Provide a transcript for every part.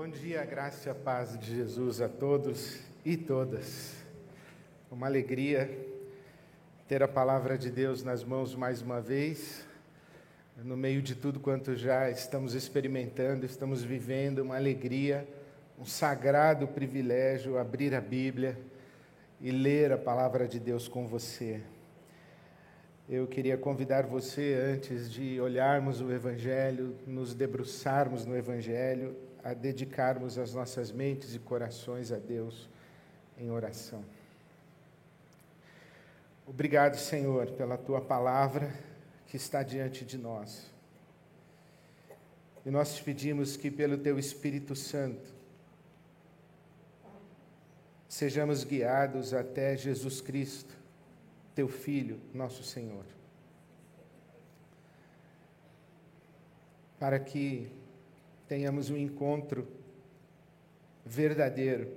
Bom dia, graça e a paz de Jesus a todos e todas. Uma alegria ter a palavra de Deus nas mãos mais uma vez, no meio de tudo quanto já estamos experimentando, estamos vivendo, uma alegria, um sagrado privilégio abrir a Bíblia e ler a palavra de Deus com você. Eu queria convidar você, antes de olharmos o Evangelho, nos debruçarmos no Evangelho, a dedicarmos as nossas mentes e corações a Deus em oração. Obrigado, Senhor, pela tua palavra que está diante de nós. E nós te pedimos que, pelo teu Espírito Santo, sejamos guiados até Jesus Cristo, teu Filho, nosso Senhor. Para que tenhamos um encontro verdadeiro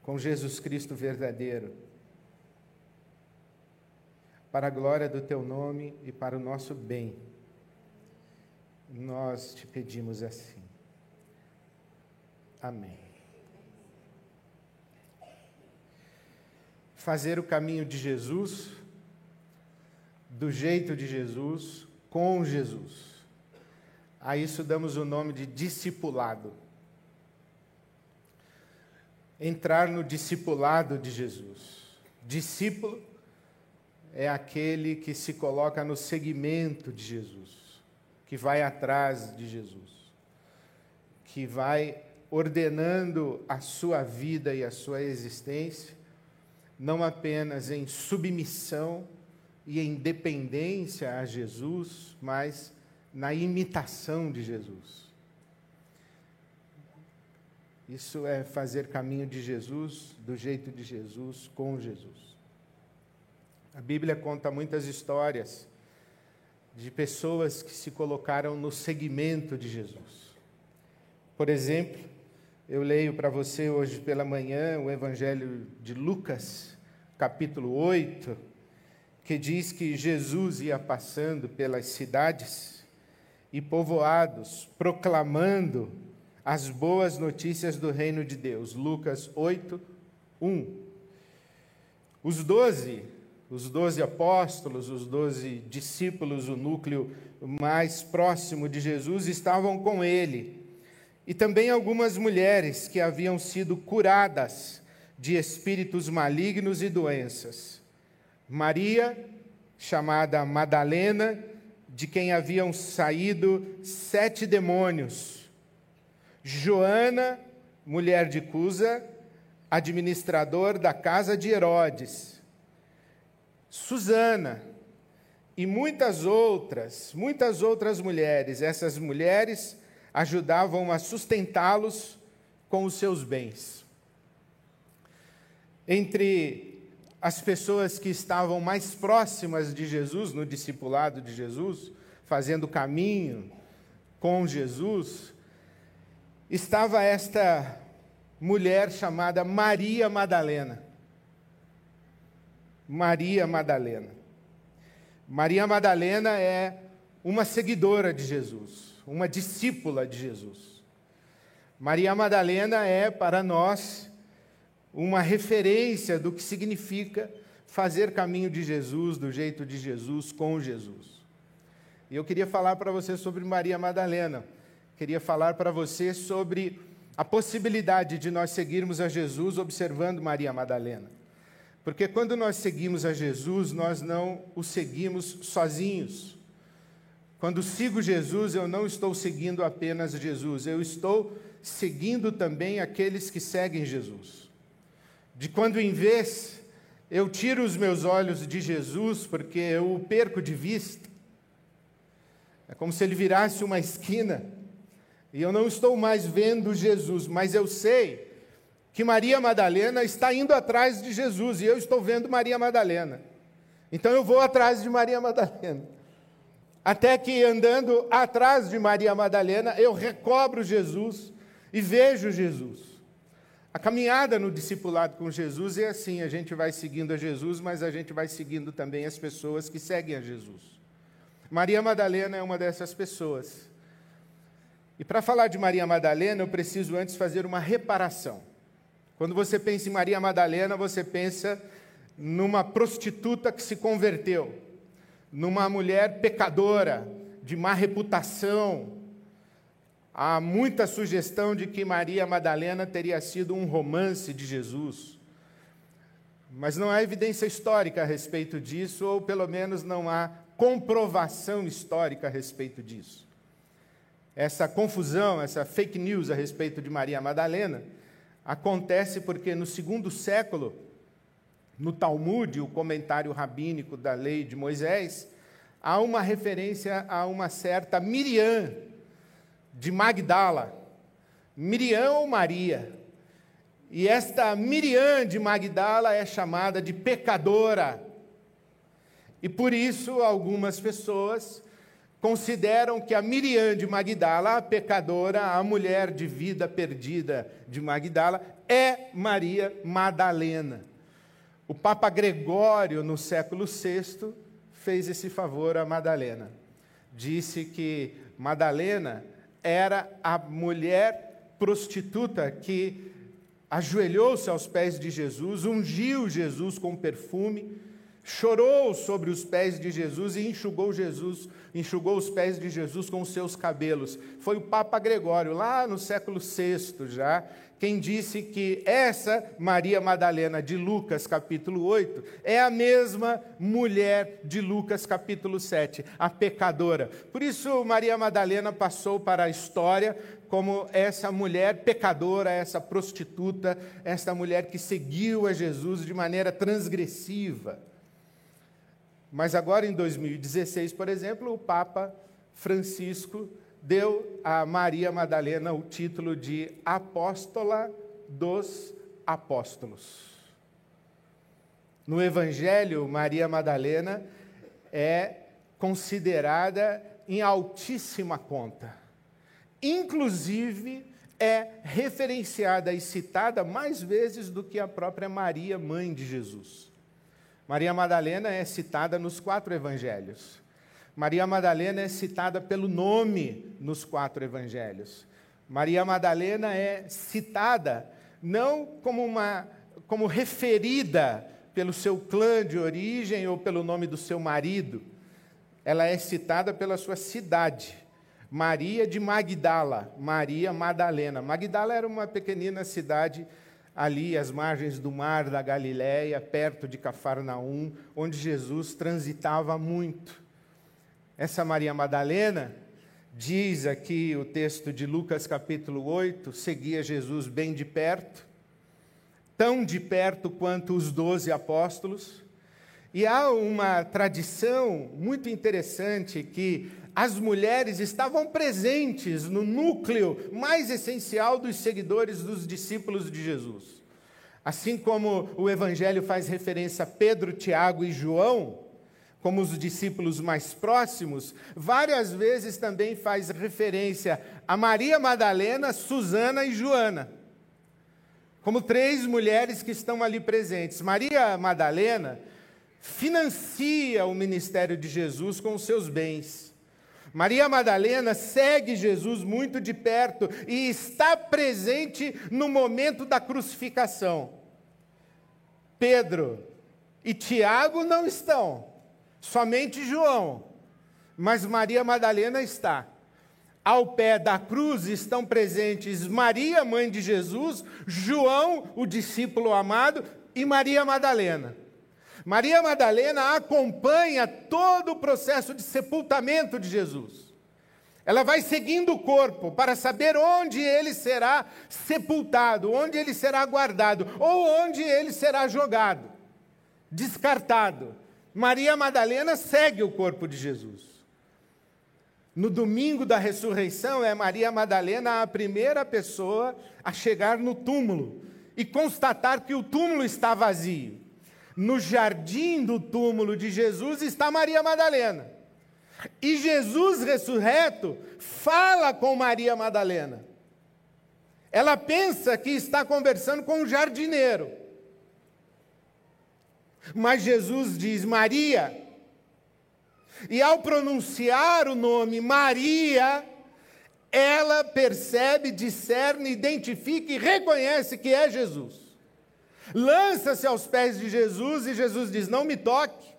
com Jesus Cristo verdadeiro, para a glória do teu nome e para o nosso bem. Nós te pedimos assim. Amém. Fazer o caminho de Jesus, do jeito de Jesus, com Jesus. A isso damos o nome de discipulado. Entrar no discipulado de Jesus. Discípulo é aquele que se coloca no segmento de Jesus, que vai atrás de Jesus, que vai ordenando a sua vida e a sua existência, não apenas em submissão e em dependência a Jesus, mas na imitação de Jesus. Isso é fazer caminho de Jesus, do jeito de Jesus, com Jesus. A Bíblia conta muitas histórias de pessoas que se colocaram no segmento de Jesus. Por exemplo, eu leio para você hoje pela manhã o Evangelho de Lucas, capítulo 8, que diz que Jesus ia passando pelas cidades e povoados, proclamando as boas notícias do reino de Deus. Lucas 8, 1. Os doze, os doze apóstolos, os doze discípulos, o núcleo mais próximo de Jesus, estavam com ele. E também algumas mulheres que haviam sido curadas de espíritos malignos e doenças. Maria, chamada Madalena, de quem haviam saído sete demônios. Joana, mulher de Cusa, administrador da casa de Herodes. Susana e muitas outras, muitas outras mulheres. Essas mulheres ajudavam a sustentá-los com os seus bens. Entre as pessoas que estavam mais próximas de Jesus, no discipulado de Jesus, fazendo caminho com Jesus, estava esta mulher chamada Maria Madalena. Maria Madalena. Maria Madalena é uma seguidora de Jesus, uma discípula de Jesus. Maria Madalena é para nós uma referência do que significa fazer caminho de Jesus, do jeito de Jesus, com Jesus. E eu queria falar para você sobre Maria Madalena. Queria falar para você sobre a possibilidade de nós seguirmos a Jesus observando Maria Madalena. Porque quando nós seguimos a Jesus, nós não o seguimos sozinhos. Quando sigo Jesus, eu não estou seguindo apenas Jesus, eu estou seguindo também aqueles que seguem Jesus de quando em vez eu tiro os meus olhos de Jesus porque eu o perco de vista. É como se ele virasse uma esquina e eu não estou mais vendo Jesus, mas eu sei que Maria Madalena está indo atrás de Jesus e eu estou vendo Maria Madalena. Então eu vou atrás de Maria Madalena. Até que andando atrás de Maria Madalena, eu recobro Jesus e vejo Jesus. A caminhada no discipulado com Jesus é assim: a gente vai seguindo a Jesus, mas a gente vai seguindo também as pessoas que seguem a Jesus. Maria Madalena é uma dessas pessoas. E para falar de Maria Madalena, eu preciso antes fazer uma reparação. Quando você pensa em Maria Madalena, você pensa numa prostituta que se converteu, numa mulher pecadora, de má reputação. Há muita sugestão de que Maria Madalena teria sido um romance de Jesus. Mas não há evidência histórica a respeito disso, ou pelo menos não há comprovação histórica a respeito disso. Essa confusão, essa fake news a respeito de Maria Madalena, acontece porque no segundo século, no Talmud, o comentário rabínico da lei de Moisés, há uma referência a uma certa Miriam de Magdala. Miriam ou Maria. E esta Miriam de Magdala é chamada de pecadora. E por isso algumas pessoas consideram que a Miriam de Magdala, a pecadora, a mulher de vida perdida de Magdala, é Maria Madalena. O Papa Gregório, no século VI, fez esse favor a Madalena. Disse que Madalena era a mulher prostituta que ajoelhou-se aos pés de Jesus, ungiu Jesus com perfume, chorou sobre os pés de Jesus e enxugou Jesus, enxugou os pés de Jesus com os seus cabelos. Foi o Papa Gregório, lá no século VI já, quem disse que essa Maria Madalena de Lucas capítulo 8 é a mesma mulher de Lucas capítulo 7, a pecadora. Por isso Maria Madalena passou para a história como essa mulher pecadora, essa prostituta, essa mulher que seguiu a Jesus de maneira transgressiva. Mas agora, em 2016, por exemplo, o Papa Francisco deu a Maria Madalena o título de Apóstola dos Apóstolos. No Evangelho, Maria Madalena é considerada em altíssima conta. Inclusive, é referenciada e citada mais vezes do que a própria Maria, mãe de Jesus. Maria Madalena é citada nos quatro evangelhos. Maria Madalena é citada pelo nome nos quatro evangelhos. Maria Madalena é citada não como uma como referida pelo seu clã de origem ou pelo nome do seu marido. Ela é citada pela sua cidade. Maria de Magdala, Maria Madalena. Magdala era uma pequenina cidade ali às margens do mar da Galiléia, perto de Cafarnaum, onde Jesus transitava muito. Essa Maria Madalena, diz aqui o texto de Lucas capítulo 8, seguia Jesus bem de perto, tão de perto quanto os doze apóstolos. E há uma tradição muito interessante que as mulheres estavam presentes no núcleo mais essencial dos seguidores dos discípulos de Jesus. Assim como o Evangelho faz referência a Pedro, Tiago e João, como os discípulos mais próximos, várias vezes também faz referência a Maria Madalena, Susana e Joana, como três mulheres que estão ali presentes. Maria Madalena financia o ministério de Jesus com os seus bens. Maria Madalena segue Jesus muito de perto e está presente no momento da crucificação. Pedro e Tiago não estão, somente João, mas Maria Madalena está. Ao pé da cruz estão presentes Maria, mãe de Jesus, João, o discípulo amado, e Maria Madalena. Maria Madalena acompanha todo o processo de sepultamento de Jesus. Ela vai seguindo o corpo para saber onde ele será sepultado, onde ele será guardado, ou onde ele será jogado, descartado. Maria Madalena segue o corpo de Jesus. No domingo da ressurreição, é Maria Madalena a primeira pessoa a chegar no túmulo e constatar que o túmulo está vazio no jardim do túmulo de Jesus está Maria Madalena. E Jesus ressurreto fala com Maria Madalena. Ela pensa que está conversando com um jardineiro. Mas Jesus diz Maria. E ao pronunciar o nome Maria, ela percebe, discerne, identifica e reconhece que é Jesus. Lança-se aos pés de Jesus e Jesus diz: Não me toque,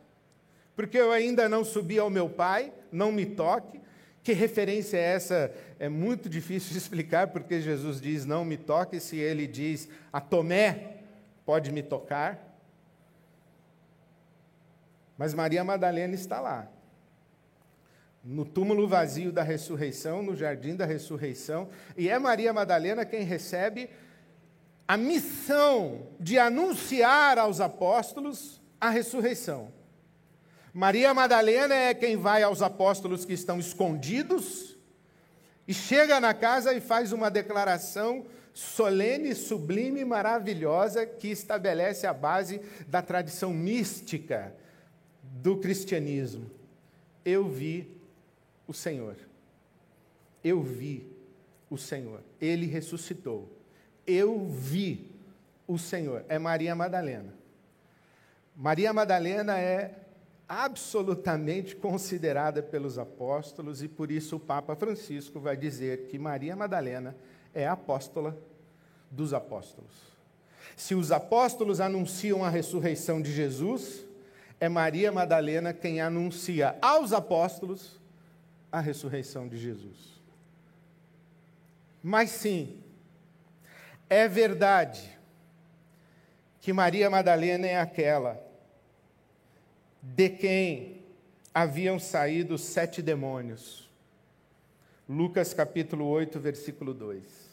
porque eu ainda não subi ao meu Pai, não me toque. Que referência é essa? É muito difícil de explicar, porque Jesus diz: Não me toque, se ele diz a Tomé, pode me tocar. Mas Maria Madalena está lá, no túmulo vazio da ressurreição, no jardim da ressurreição, e é Maria Madalena quem recebe a missão de anunciar aos apóstolos a ressurreição. Maria Madalena é quem vai aos apóstolos que estão escondidos e chega na casa e faz uma declaração solene, sublime, maravilhosa que estabelece a base da tradição mística do cristianismo. Eu vi o Senhor. Eu vi o Senhor. Ele ressuscitou. Eu vi o Senhor. É Maria Madalena. Maria Madalena é absolutamente considerada pelos apóstolos e por isso o Papa Francisco vai dizer que Maria Madalena é apóstola dos apóstolos. Se os apóstolos anunciam a ressurreição de Jesus, é Maria Madalena quem anuncia aos apóstolos a ressurreição de Jesus. Mas sim, é verdade que Maria Madalena é aquela de quem haviam saído sete demônios. Lucas capítulo 8, versículo 2.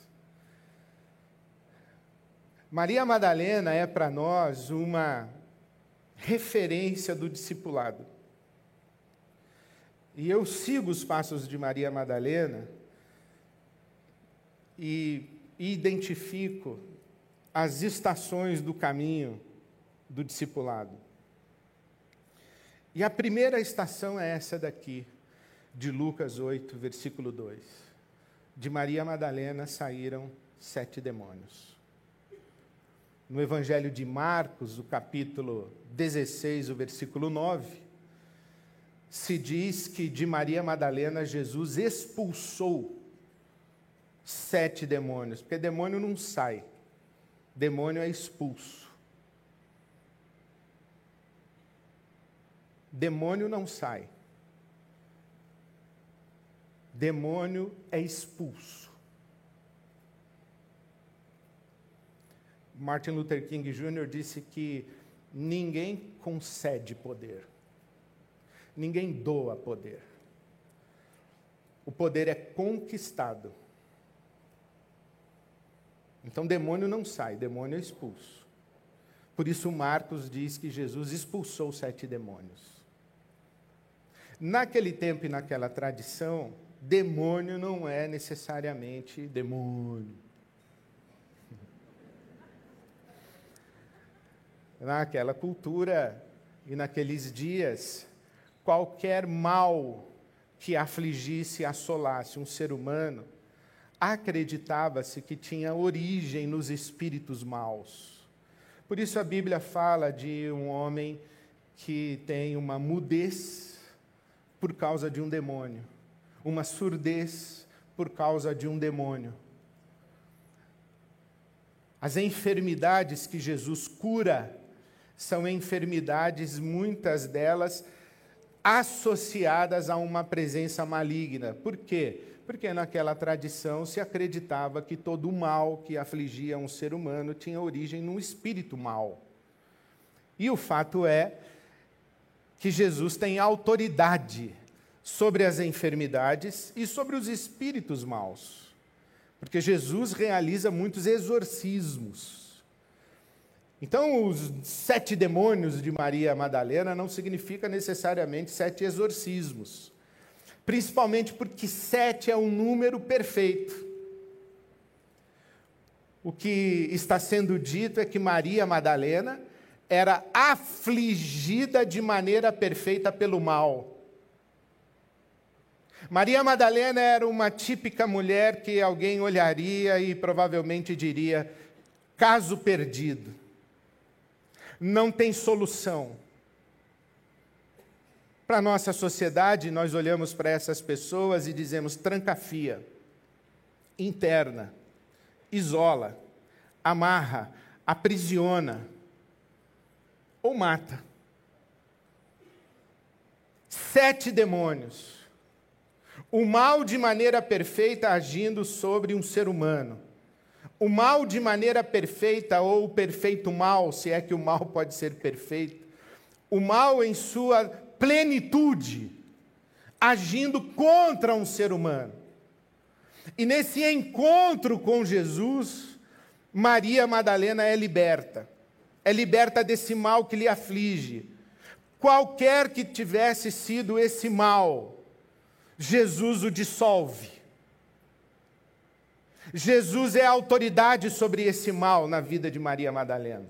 Maria Madalena é para nós uma referência do discipulado. E eu sigo os passos de Maria Madalena e identifico as estações do caminho do discipulado. E a primeira estação é essa daqui, de Lucas 8, versículo 2. De Maria Madalena saíram sete demônios. No Evangelho de Marcos, o capítulo 16, o versículo 9, se diz que de Maria Madalena Jesus expulsou sete demônios, porque demônio não sai, demônio é expulso. Demônio não sai. Demônio é expulso. Martin Luther King Jr. disse que ninguém concede poder, ninguém doa poder. O poder é conquistado. Então, demônio não sai, demônio é expulso. Por isso, Marcos diz que Jesus expulsou sete demônios. Naquele tempo e naquela tradição, demônio não é necessariamente demônio. Naquela cultura e naqueles dias, qualquer mal que afligisse e assolasse um ser humano, acreditava-se que tinha origem nos espíritos maus. Por isso a Bíblia fala de um homem que tem uma mudez por causa de um demônio, uma surdez por causa de um demônio. As enfermidades que Jesus cura são enfermidades, muitas delas associadas a uma presença maligna. Por quê? Porque naquela tradição se acreditava que todo o mal que afligia um ser humano tinha origem num espírito mal. E o fato é que Jesus tem autoridade sobre as enfermidades e sobre os espíritos maus. Porque Jesus realiza muitos exorcismos. Então, os sete demônios de Maria Madalena não significa necessariamente sete exorcismos. Principalmente porque sete é um número perfeito. O que está sendo dito é que Maria Madalena era afligida de maneira perfeita pelo mal. Maria Madalena era uma típica mulher que alguém olharia e provavelmente diria: caso perdido, não tem solução. Para a nossa sociedade, nós olhamos para essas pessoas e dizemos: trancafia. interna, isola, amarra, aprisiona ou mata. Sete demônios. O mal de maneira perfeita agindo sobre um ser humano. O mal de maneira perfeita, ou o perfeito mal, se é que o mal pode ser perfeito. O mal em sua plenitude, agindo contra um ser humano. E nesse encontro com Jesus, Maria Madalena é liberta. É liberta desse mal que lhe aflige. Qualquer que tivesse sido esse mal, Jesus o dissolve. Jesus é a autoridade sobre esse mal na vida de Maria Madalena.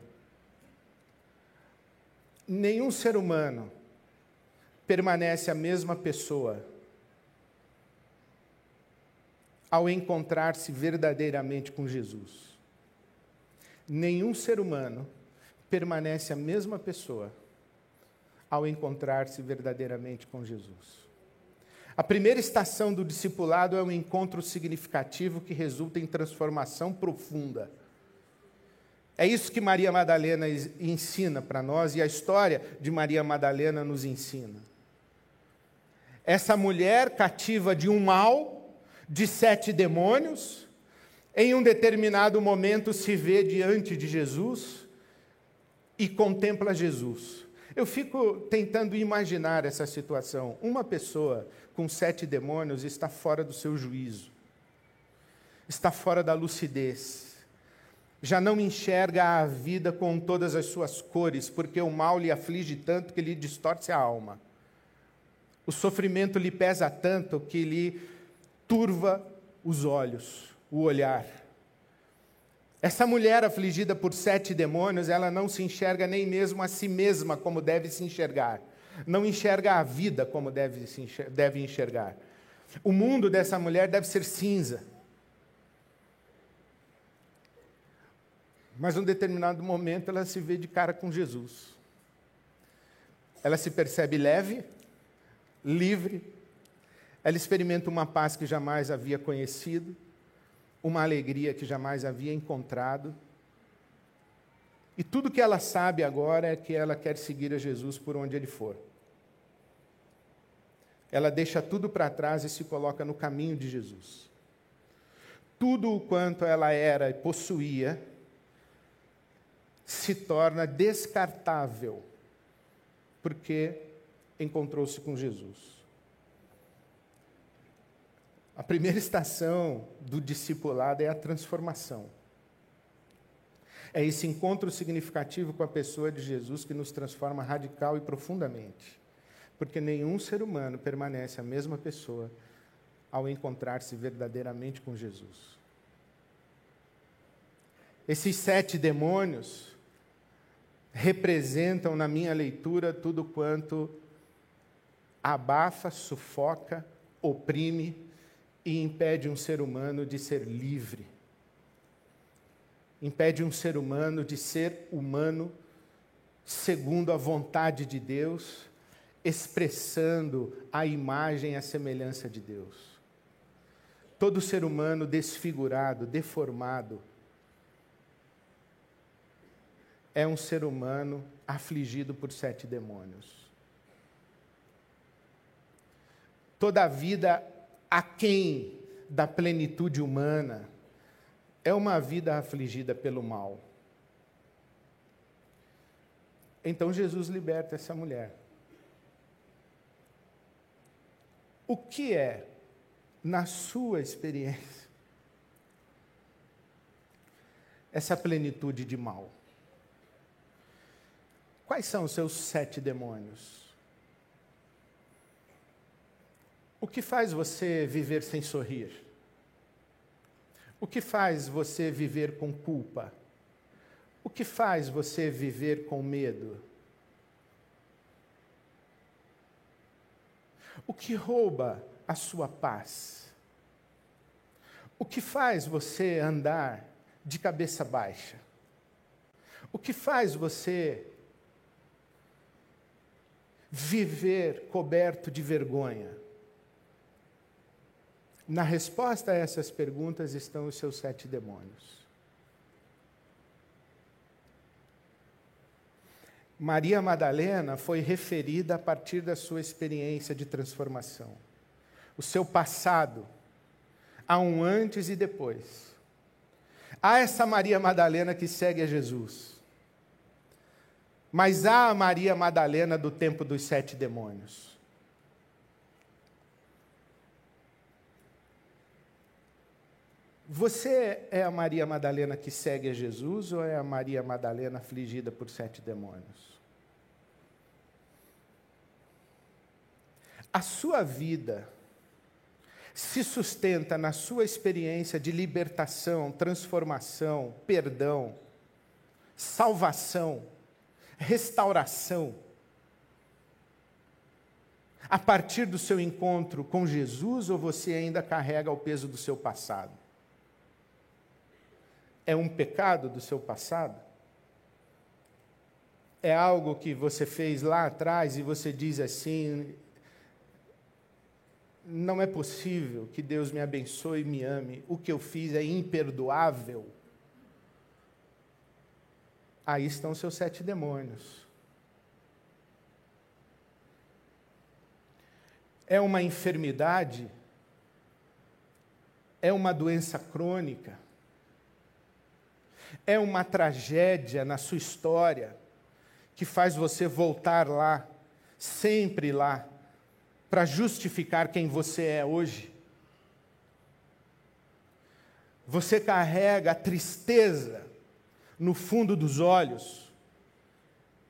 Nenhum ser humano permanece a mesma pessoa ao encontrar-se verdadeiramente com Jesus. Nenhum ser humano permanece a mesma pessoa ao encontrar-se verdadeiramente com Jesus. A primeira estação do discipulado é um encontro significativo que resulta em transformação profunda. É isso que Maria Madalena ensina para nós e a história de Maria Madalena nos ensina. Essa mulher cativa de um mal de sete demônios, em um determinado momento se vê diante de Jesus e contempla Jesus. Eu fico tentando imaginar essa situação. Uma pessoa com sete demônios está fora do seu juízo, está fora da lucidez, já não enxerga a vida com todas as suas cores, porque o mal lhe aflige tanto que lhe distorce a alma. O sofrimento lhe pesa tanto que lhe turva os olhos, o olhar. Essa mulher afligida por sete demônios, ela não se enxerga nem mesmo a si mesma como deve se enxergar. Não enxerga a vida como deve, se enxergar, deve enxergar. O mundo dessa mulher deve ser cinza. Mas, num determinado momento, ela se vê de cara com Jesus. Ela se percebe leve, livre, ela experimenta uma paz que jamais havia conhecido, uma alegria que jamais havia encontrado. E tudo que ela sabe agora é que ela quer seguir a Jesus por onde ele for. Ela deixa tudo para trás e se coloca no caminho de Jesus. Tudo o quanto ela era e possuía se torna descartável, porque encontrou-se com Jesus. A primeira estação do discipulado é a transformação. É esse encontro significativo com a pessoa de Jesus que nos transforma radical e profundamente. Porque nenhum ser humano permanece a mesma pessoa ao encontrar-se verdadeiramente com Jesus. Esses sete demônios representam, na minha leitura, tudo quanto abafa, sufoca, oprime e impede um ser humano de ser livre. Impede um ser humano de ser humano segundo a vontade de Deus, expressando a imagem e a semelhança de Deus. Todo ser humano desfigurado, deformado, é um ser humano afligido por sete demônios. Toda a vida aquém da plenitude humana, é uma vida afligida pelo mal. Então Jesus liberta essa mulher. O que é, na sua experiência, essa plenitude de mal? Quais são os seus sete demônios? O que faz você viver sem sorrir? O que faz você viver com culpa? O que faz você viver com medo? O que rouba a sua paz? O que faz você andar de cabeça baixa? O que faz você viver coberto de vergonha? Na resposta a essas perguntas estão os seus sete demônios. Maria Madalena foi referida a partir da sua experiência de transformação. O seu passado, há um antes e depois. Há essa Maria Madalena que segue a Jesus. Mas há a Maria Madalena do tempo dos sete demônios. Você é a Maria Madalena que segue a Jesus ou é a Maria Madalena afligida por sete demônios? A sua vida se sustenta na sua experiência de libertação, transformação, perdão, salvação, restauração. A partir do seu encontro com Jesus ou você ainda carrega o peso do seu passado? É um pecado do seu passado? É algo que você fez lá atrás e você diz assim: não é possível que Deus me abençoe e me ame, o que eu fiz é imperdoável. Aí estão seus sete demônios. É uma enfermidade, é uma doença crônica, é uma tragédia na sua história que faz você voltar lá, sempre lá, para justificar quem você é hoje. Você carrega a tristeza no fundo dos olhos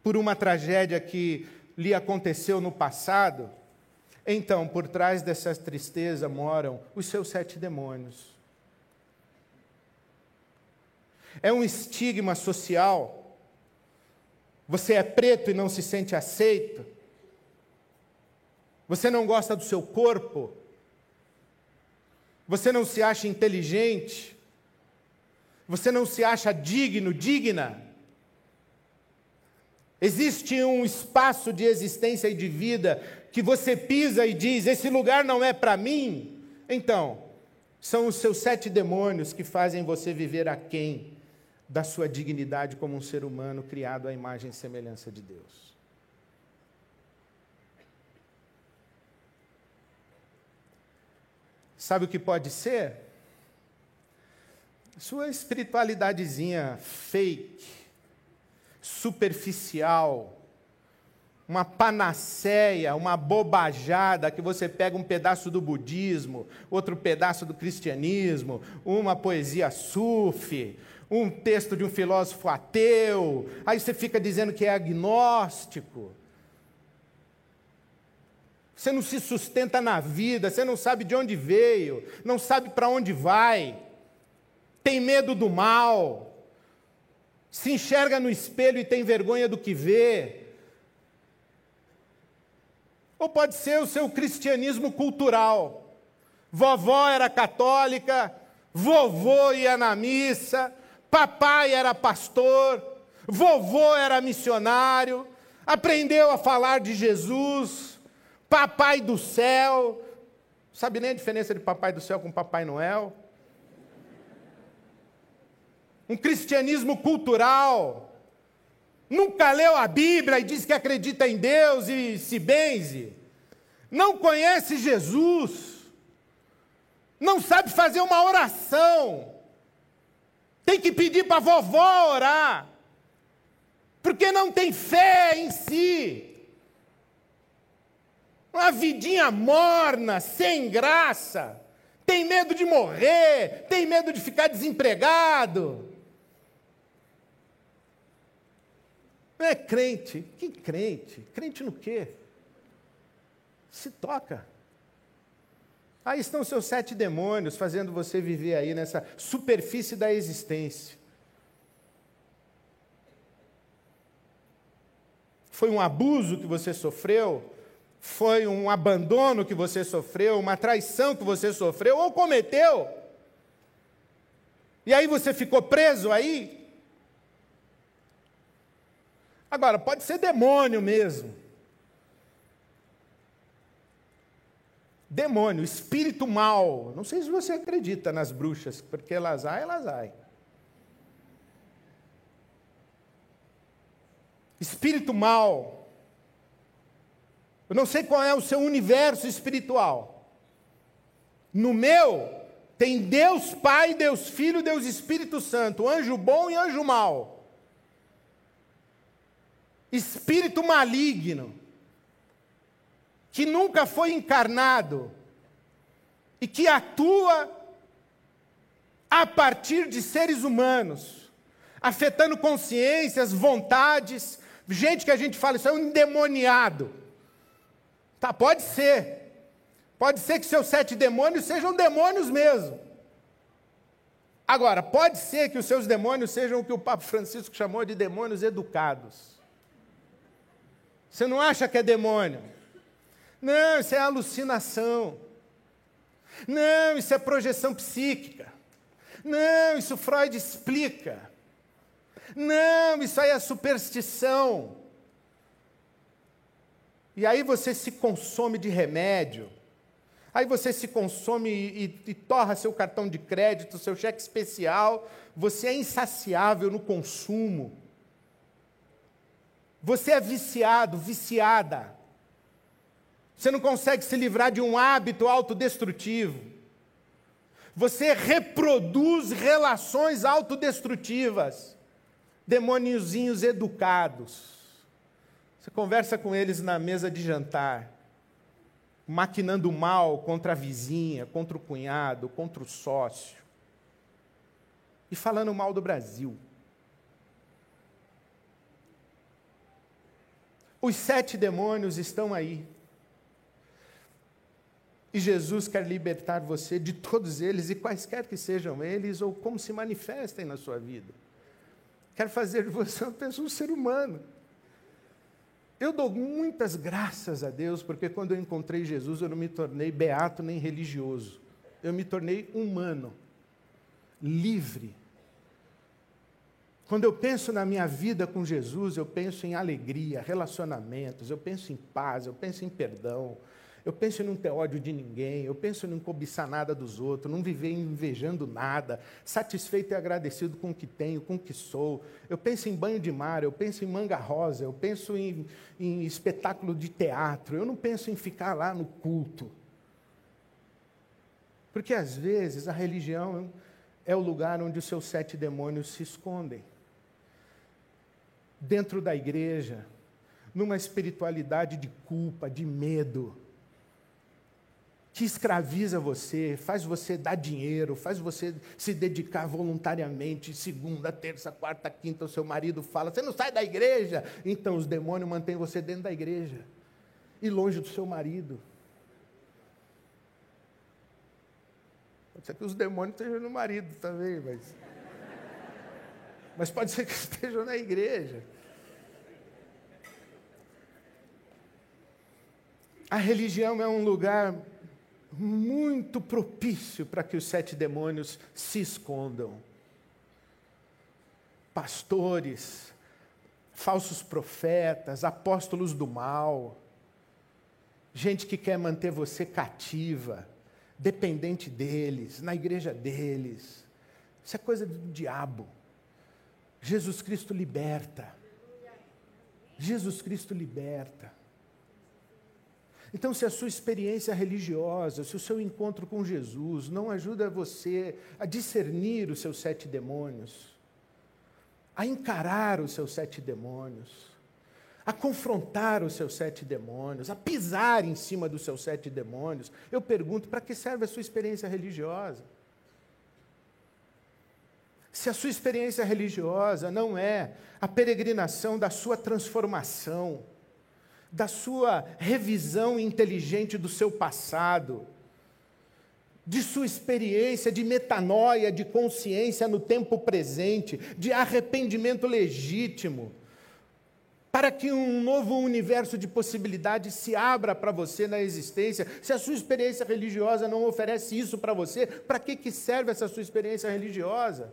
por uma tragédia que lhe aconteceu no passado. Então, por trás dessa tristeza moram os seus sete demônios. É um estigma social. Você é preto e não se sente aceito. Você não gosta do seu corpo? Você não se acha inteligente? Você não se acha digno, digna? Existe um espaço de existência e de vida que você pisa e diz: esse lugar não é para mim? Então, são os seus sete demônios que fazem você viver aquém da sua dignidade como um ser humano criado à imagem e semelhança de Deus. Sabe o que pode ser? Sua espiritualidadezinha fake, superficial, uma panaceia, uma bobajada que você pega um pedaço do budismo, outro pedaço do cristianismo, uma poesia sufi, um texto de um filósofo ateu, aí você fica dizendo que é agnóstico. Você não se sustenta na vida, você não sabe de onde veio, não sabe para onde vai, tem medo do mal, se enxerga no espelho e tem vergonha do que vê. Ou pode ser o seu cristianismo cultural. Vovó era católica, vovô ia na missa, papai era pastor, vovô era missionário, aprendeu a falar de Jesus Papai do céu. Sabe nem a diferença de Papai do céu com Papai Noel? Um cristianismo cultural. Nunca leu a Bíblia e diz que acredita em Deus e se benze. Não conhece Jesus. Não sabe fazer uma oração. Tem que pedir para a vovó orar. Porque não tem fé em si. Uma vidinha morna, sem graça. Tem medo de morrer, tem medo de ficar desempregado. Não é crente. Que crente? Crente no quê? Se toca. Aí estão seus sete demônios fazendo você viver aí nessa superfície da existência. Foi um abuso que você sofreu? foi um abandono que você sofreu, uma traição que você sofreu ou cometeu. E aí você ficou preso aí? Agora, pode ser demônio mesmo. Demônio, espírito mal. Não sei se você acredita nas bruxas, porque elas há, elas há. Espírito mal. Eu não sei qual é o seu universo espiritual. No meu, tem Deus Pai, Deus Filho, Deus Espírito Santo, anjo bom e anjo mau. Espírito maligno, que nunca foi encarnado e que atua a partir de seres humanos, afetando consciências, vontades, gente que a gente fala, isso é um endemoniado. Tá, pode ser. Pode ser que seus sete demônios sejam demônios mesmo. Agora, pode ser que os seus demônios sejam o que o Papa Francisco chamou de demônios educados. Você não acha que é demônio? Não, isso é alucinação. Não, isso é projeção psíquica. Não, isso Freud explica. Não, isso aí é superstição. E aí você se consome de remédio Aí você se consome e, e, e, torra seu cartão de crédito, seu cheque especial, você é insaciável no consumo. Você é viciado, viciada. Você não consegue se livrar de um hábito autodestrutivo. Você reproduz relações autodestrutivas. Demôniozinhos educados. Você conversa com eles na mesa de jantar maquinando mal contra a vizinha, contra o cunhado, contra o sócio. E falando mal do Brasil. Os sete demônios estão aí. E Jesus quer libertar você de todos eles, e quaisquer que sejam eles, ou como se manifestem na sua vida. Quer fazer de você uma pessoa, um ser humano. Eu dou muitas graças a Deus, porque quando eu encontrei Jesus, eu não me tornei beato nem religioso. Eu me tornei humano, livre. Quando eu penso na minha vida com Jesus, eu penso em alegria, relacionamentos, eu penso em paz, eu penso em perdão, eu penso em não ter ódio de ninguém, eu penso em não cobiçar nada dos outros, não viver invejando nada, satisfeito e agradecido com o que tenho, com o que sou. Eu penso em banho de mar, eu penso em manga rosa, eu penso em, em espetáculo de teatro, eu não penso em ficar lá no culto. Porque às vezes a religião é o lugar onde os seus sete demônios se escondem. Dentro da igreja, numa espiritualidade de culpa, de medo que escraviza você, faz você dar dinheiro, faz você se dedicar voluntariamente, segunda, terça, quarta, quinta, o seu marido fala, você não sai da igreja, então os demônios mantêm você dentro da igreja e longe do seu marido. Pode ser que os demônios estejam no marido também, mas. Mas pode ser que estejam na igreja. A religião é um lugar muito propício para que os sete demônios se escondam. Pastores, falsos profetas, apóstolos do mal, gente que quer manter você cativa, dependente deles, na igreja deles. Isso é coisa do diabo. Jesus Cristo liberta. Jesus Cristo liberta. Então, se a sua experiência religiosa, se o seu encontro com Jesus não ajuda você a discernir os seus sete demônios, a encarar os seus sete demônios, a confrontar os seus sete demônios, a pisar em cima dos seus sete demônios, eu pergunto: para que serve a sua experiência religiosa? Se a sua experiência religiosa não é a peregrinação da sua transformação, da sua revisão inteligente do seu passado, de sua experiência de metanoia, de consciência no tempo presente, de arrependimento legítimo, para que um novo universo de possibilidades se abra para você na existência. Se a sua experiência religiosa não oferece isso para você, para que, que serve essa sua experiência religiosa?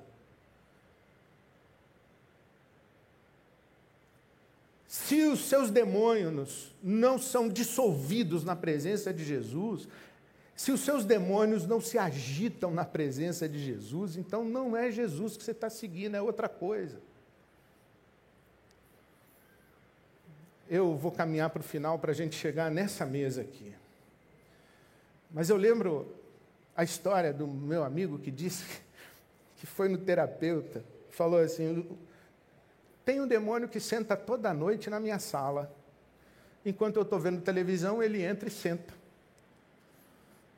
Se os seus demônios não são dissolvidos na presença de Jesus, Se os seus demônios não se agitam na presença de Jesus, então não é Jesus que você está seguindo, é outra coisa. Eu vou caminhar para o final para a gente chegar nessa mesa aqui. Mas eu lembro a história do meu amigo que disse que foi no terapeuta, falou assim: tem um demônio que senta toda noite na minha sala. Enquanto eu estou vendo televisão, ele entra e senta.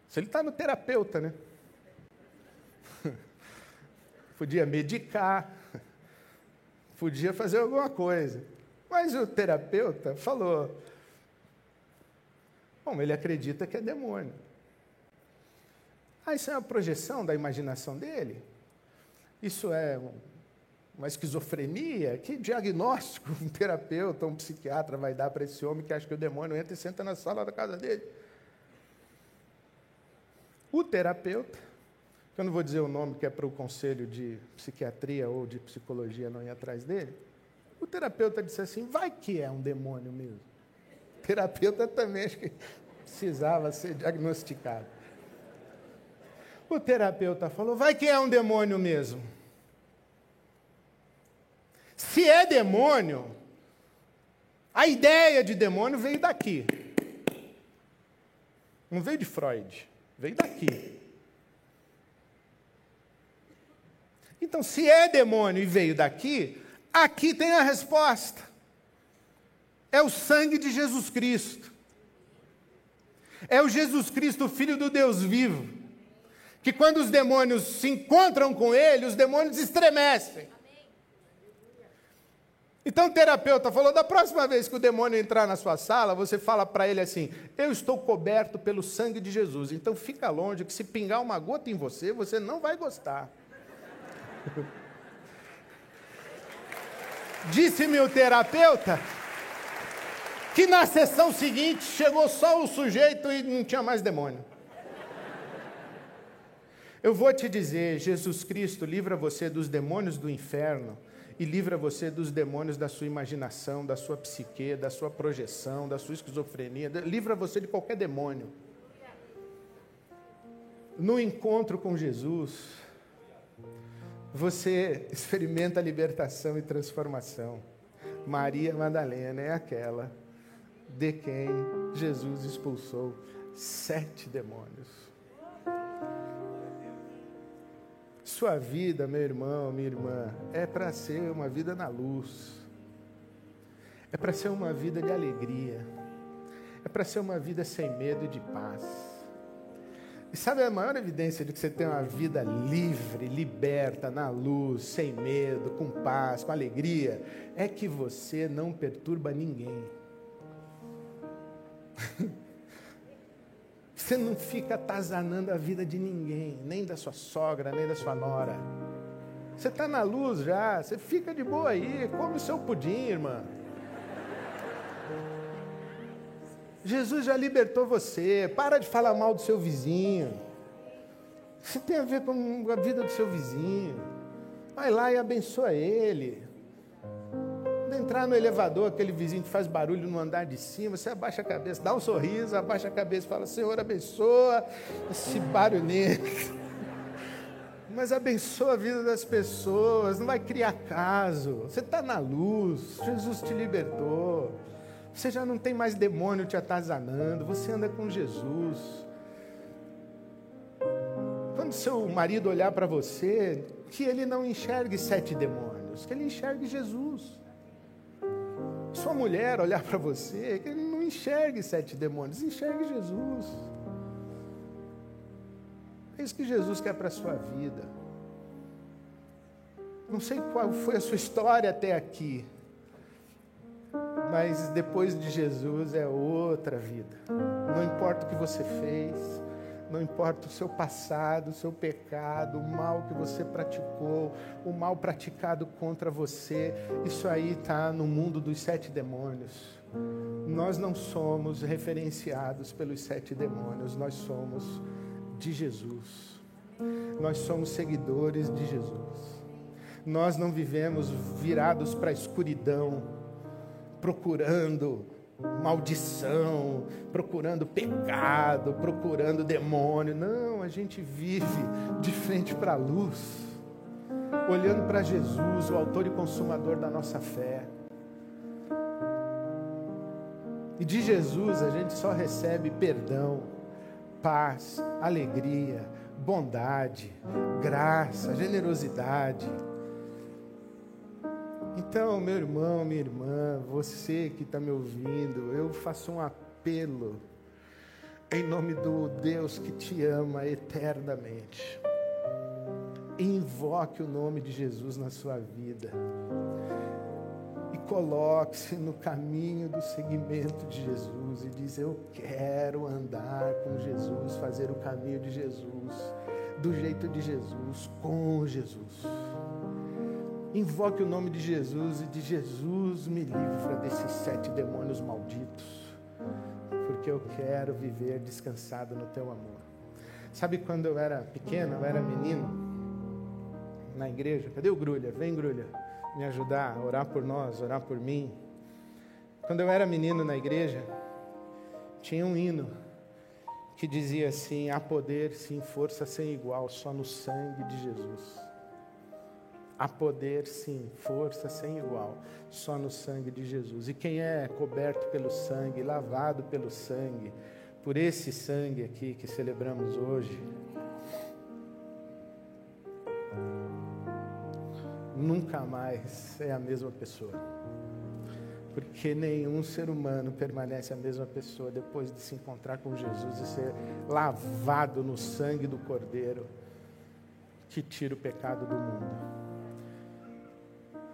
Se ele está no terapeuta, né? podia medicar, podia fazer alguma coisa. Mas o terapeuta falou: Bom, ele acredita que é demônio. Ah, isso é uma projeção da imaginação dele? Isso é uma esquizofrenia? Que diagnóstico um terapeuta, um psiquiatra vai dar para esse homem que acha que o demônio entra e senta na sala da casa dele? O terapeuta, que eu não vou dizer o nome que é para o conselho de psiquiatria ou de psicologia não ir atrás dele, o terapeuta disse assim: vai que é um demônio mesmo. O terapeuta também acho que precisava ser diagnosticado. O terapeuta falou: vai que é um demônio mesmo. Se é demônio, a ideia de demônio veio daqui. Não veio de Freud. Veio daqui. Então, se é demônio e veio daqui, aqui tem a resposta. É o sangue de Jesus Cristo. É o Jesus Cristo, Filho do Deus vivo. Que quando os demônios se encontram com ele, os demônios estremecem. Então o terapeuta falou: da próxima vez que o demônio entrar na sua sala, você fala para ele assim: Eu estou coberto pelo sangue de Jesus. Então fica longe, que se pingar uma gota em você, você não vai gostar. Disse-me o terapeuta que na sessão seguinte chegou só o sujeito e não tinha mais demônio. Eu vou te dizer: Jesus Cristo livra você dos demônios do inferno e livra você dos demônios da sua imaginação, da sua psique, da sua projeção, da sua esquizofrenia. Livra você de qualquer demônio. No encontro com Jesus, você experimenta libertação e transformação. Maria Madalena é aquela de quem Jesus expulsou sete demônios. Sua vida, meu irmão, minha irmã, é para ser uma vida na luz. É para ser uma vida de alegria. É para ser uma vida sem medo e de paz. E sabe a maior evidência de que você tem uma vida livre, liberta, na luz, sem medo, com paz, com alegria, é que você não perturba ninguém. Você não fica atazanando a vida de ninguém, nem da sua sogra, nem da sua nora. Você está na luz já, você fica de boa aí, come o seu pudim, irmã. Jesus já libertou você, para de falar mal do seu vizinho. Isso tem a ver com a vida do seu vizinho. Vai lá e abençoa ele entrar no elevador, aquele vizinho que faz barulho no andar de cima, você abaixa a cabeça, dá um sorriso, abaixa a cabeça e fala: Senhor, abençoa esse barulhento. Mas abençoa a vida das pessoas, não vai criar caso. Você está na luz, Jesus te libertou. Você já não tem mais demônio te atazanando, você anda com Jesus. Quando seu marido olhar para você, que ele não enxergue sete demônios, que ele enxergue Jesus sua mulher olhar para você, que não enxergue sete demônios, enxergue Jesus. É isso que Jesus quer para a sua vida. Não sei qual foi a sua história até aqui, mas depois de Jesus é outra vida. Não importa o que você fez, não importa o seu passado, o seu pecado, o mal que você praticou, o mal praticado contra você, isso aí está no mundo dos sete demônios. Nós não somos referenciados pelos sete demônios, nós somos de Jesus. Nós somos seguidores de Jesus. Nós não vivemos virados para a escuridão, procurando maldição, procurando pecado, procurando demônio. Não, a gente vive de frente para a luz, olhando para Jesus, o autor e consumador da nossa fé. E de Jesus a gente só recebe perdão, paz, alegria, bondade, graça, generosidade. Então, meu irmão, minha irmã, você que está me ouvindo, eu faço um apelo em nome do Deus que te ama eternamente. Invoque o nome de Jesus na sua vida e coloque-se no caminho do seguimento de Jesus e diz: Eu quero andar com Jesus, fazer o caminho de Jesus, do jeito de Jesus, com Jesus. Invoque o nome de Jesus e de Jesus me livra desses sete demônios malditos, porque eu quero viver descansado no teu amor. Sabe quando eu era pequeno, eu era menino, na igreja? Cadê o Grulha? Vem, Grulha me ajudar, orar por nós, orar por mim. Quando eu era menino na igreja, tinha um hino que dizia assim: há poder, sim, força sem igual, só no sangue de Jesus. Há poder, sim, força sem igual, só no sangue de Jesus. E quem é coberto pelo sangue, lavado pelo sangue, por esse sangue aqui que celebramos hoje, nunca mais é a mesma pessoa. Porque nenhum ser humano permanece a mesma pessoa depois de se encontrar com Jesus e ser lavado no sangue do Cordeiro que tira o pecado do mundo.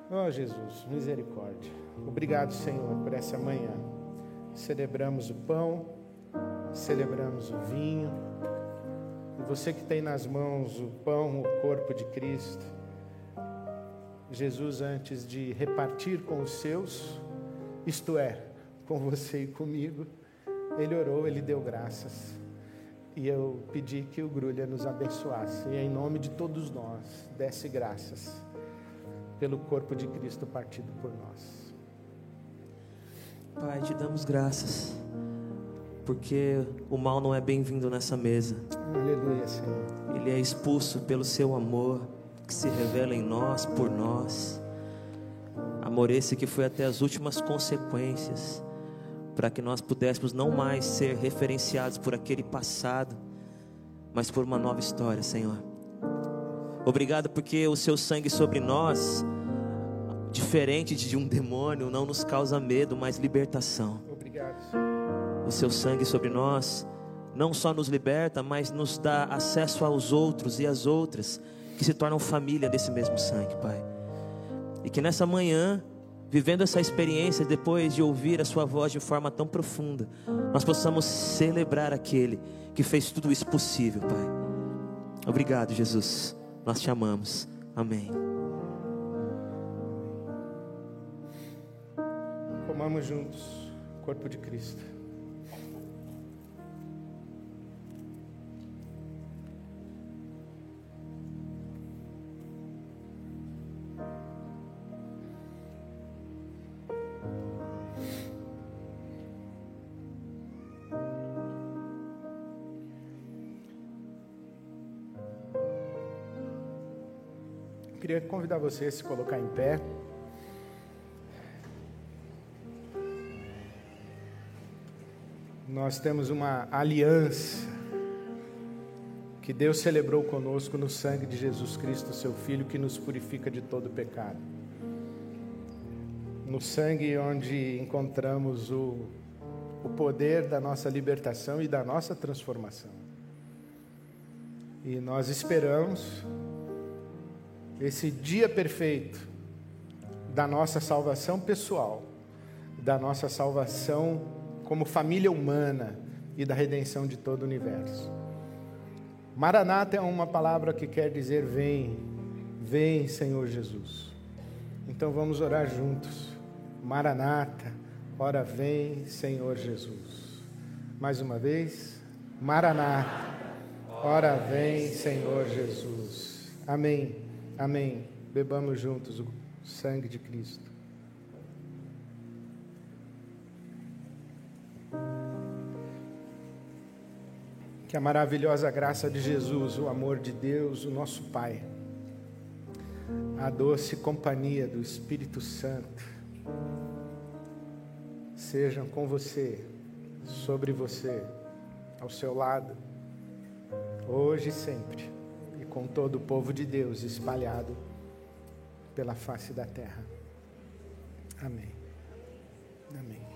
Oh Jesus, misericórdia. Obrigado, Senhor, por essa manhã. Celebramos o pão, celebramos o vinho. E você que tem nas mãos o pão, o corpo de Cristo, Jesus, antes de repartir com os seus, isto é, com você e comigo, ele orou, ele deu graças. E eu pedi que o Grulha nos abençoasse. E em nome de todos nós, desse graças pelo corpo de Cristo partido por nós. Pai, te damos graças, porque o mal não é bem-vindo nessa mesa. Aleluia, Senhor. Ele é expulso pelo seu amor que se revela em nós, por nós. Amor esse que foi até as últimas consequências, para que nós pudéssemos não mais ser referenciados por aquele passado, mas por uma nova história, Senhor. Obrigado porque o seu sangue sobre nós, diferente de um demônio, não nos causa medo, mas libertação. Obrigado. O seu sangue sobre nós não só nos liberta, mas nos dá acesso aos outros e às outras que se tornam família desse mesmo sangue, Pai. E que nessa manhã, vivendo essa experiência, depois de ouvir a Sua voz de forma tão profunda, nós possamos celebrar aquele que fez tudo isso possível, Pai. Obrigado, Jesus. Nós te amamos. Amém. Comamos juntos o corpo de Cristo. Convidar você a se colocar em pé. Nós temos uma aliança que Deus celebrou conosco no sangue de Jesus Cristo, seu Filho, que nos purifica de todo pecado. No sangue onde encontramos o, o poder da nossa libertação e da nossa transformação. E nós esperamos esse dia perfeito da nossa salvação pessoal, da nossa salvação como família humana e da redenção de todo o universo. Maranata é uma palavra que quer dizer vem, vem Senhor Jesus. Então vamos orar juntos. Maranata, ora vem Senhor Jesus. Mais uma vez, Maranata, ora vem Senhor Jesus. Amém. Amém. Bebamos juntos o sangue de Cristo. Que a maravilhosa graça de Jesus, o amor de Deus, o nosso Pai, a doce companhia do Espírito Santo, sejam com você, sobre você, ao seu lado, hoje e sempre com todo o povo de Deus espalhado pela face da terra. Amém. Amém.